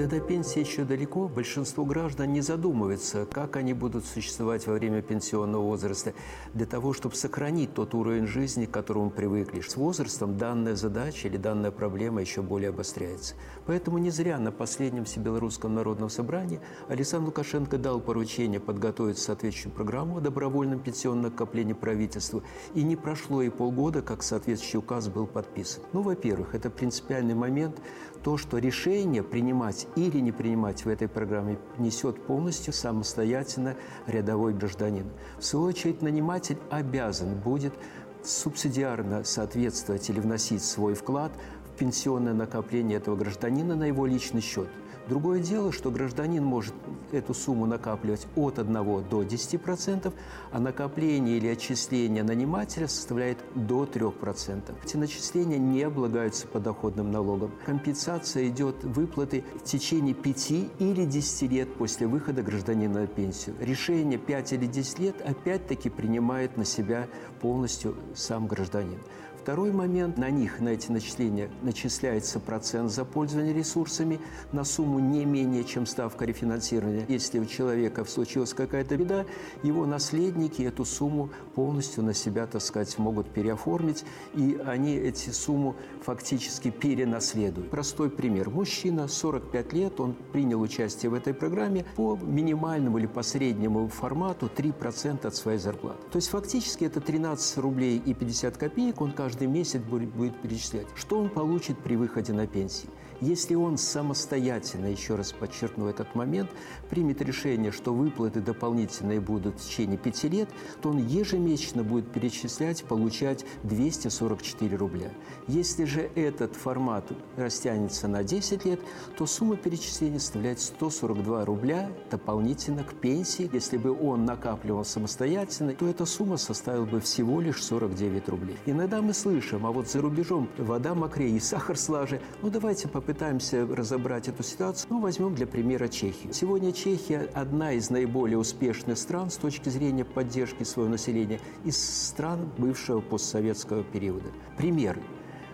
Когда до пенсии еще далеко, большинство граждан не задумывается, как они будут существовать во время пенсионного возраста, для того, чтобы сохранить тот уровень жизни, к которому привыкли. С возрастом данная задача или данная проблема еще более обостряется. Поэтому не зря на последнем Всебелорусском народном собрании Александр Лукашенко дал поручение подготовить соответствующую программу о добровольном пенсионном накоплении правительству. И не прошло и полгода, как соответствующий указ был подписан. Ну, во-первых, это принципиальный момент, то, что решение принимать или не принимать в этой программе несет полностью самостоятельно рядовой гражданин. В свою очередь, наниматель обязан будет субсидиарно соответствовать или вносить свой вклад пенсионное накопление этого гражданина на его личный счет – Другое дело, что гражданин может эту сумму накапливать от 1 до 10%, а накопление или отчисление нанимателя составляет до 3%. Эти начисления не облагаются подоходным налогом. Компенсация идет выплаты в течение 5 или 10 лет после выхода гражданина на пенсию. Решение 5 или 10 лет опять-таки принимает на себя полностью сам гражданин. Второй момент, на них, на эти начисления, начисляется процент за пользование ресурсами на сумму не менее, чем ставка рефинансирования. Если у человека случилась какая-то беда, его наследники эту сумму полностью на себя, так сказать, могут переоформить, и они эти сумму фактически перенаследуют. Простой пример. Мужчина, 45 лет, он принял участие в этой программе по минимальному или по среднему формату 3% от своей зарплаты. То есть фактически это 13 рублей и 50 копеек он каждый каждый месяц будет перечислять, что он получит при выходе на пенсию. Если он самостоятельно, еще раз подчеркну этот момент, примет решение, что выплаты дополнительные будут в течение пяти лет, то он ежемесячно будет перечислять, получать 244 рубля. Если же этот формат растянется на 10 лет, то сумма перечисления составляет 142 рубля дополнительно к пенсии. Если бы он накапливал самостоятельно, то эта сумма составила бы всего лишь 49 рублей. Иногда мы слышим, а вот за рубежом вода мокрее и сахар слаже. Ну давайте попытаемся разобрать эту ситуацию. Ну, возьмем для примера Чехию. Сегодня Чехия одна из наиболее успешных стран с точки зрения поддержки своего населения из стран бывшего постсоветского периода. Примеры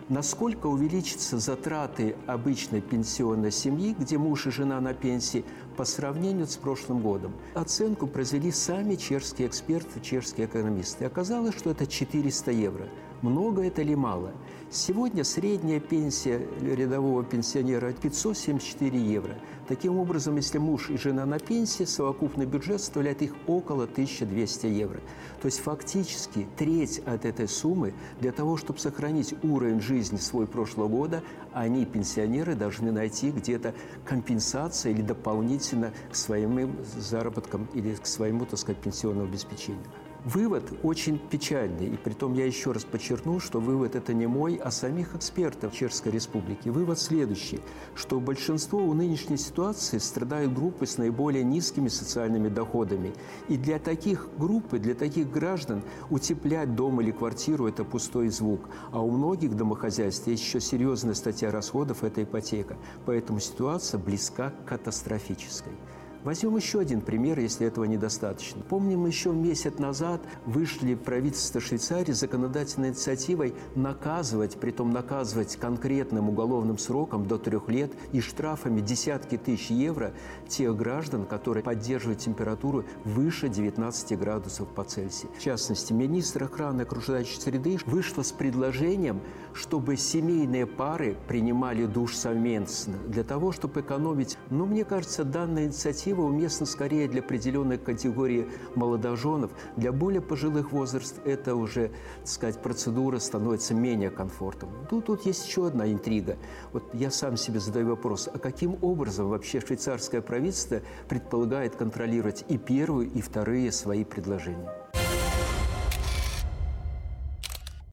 насколько увеличатся затраты обычной пенсионной семьи, где муж и жена на пенсии, по сравнению с прошлым годом. Оценку произвели сами чешские эксперты, чешские экономисты. Оказалось, что это 400 евро. Много это или мало? Сегодня средняя пенсия рядового пенсионера 574 евро. Таким образом, если муж и жена на пенсии, совокупный бюджет составляет их около 1200 евро. То есть фактически треть от этой суммы для того, чтобы сохранить уровень жизни свой прошлого года, они, пенсионеры, должны найти где-то компенсацию или дополнительно к своим заработкам или к своему, так сказать, пенсионному обеспечению. Вывод очень печальный, и при том я еще раз подчеркну, что вывод это не мой, а самих экспертов Чешской Республики. Вывод следующий, что большинство у нынешней ситуации страдают группы с наиболее низкими социальными доходами. И для таких групп, и для таких граждан утеплять дом или квартиру – это пустой звук. А у многих домохозяйств есть еще серьезная статья расходов – это ипотека. Поэтому ситуация близка к катастрофической. Возьмем еще один пример, если этого недостаточно. Помним, еще месяц назад вышли правительство Швейцарии с законодательной инициативой наказывать, притом наказывать конкретным уголовным сроком до трех лет и штрафами десятки тысяч евро тех граждан, которые поддерживают температуру выше 19 градусов по Цельсию. В частности, министр охраны окружающей среды вышла с предложением, чтобы семейные пары принимали душ совместно для того, чтобы экономить. Но мне кажется, данная инициатива инициатива уместна скорее для определенной категории молодоженов. Для более пожилых возраст это уже, так сказать, процедура становится менее комфортной. Тут, тут есть еще одна интрига. Вот я сам себе задаю вопрос, а каким образом вообще швейцарское правительство предполагает контролировать и первую, и вторые свои предложения?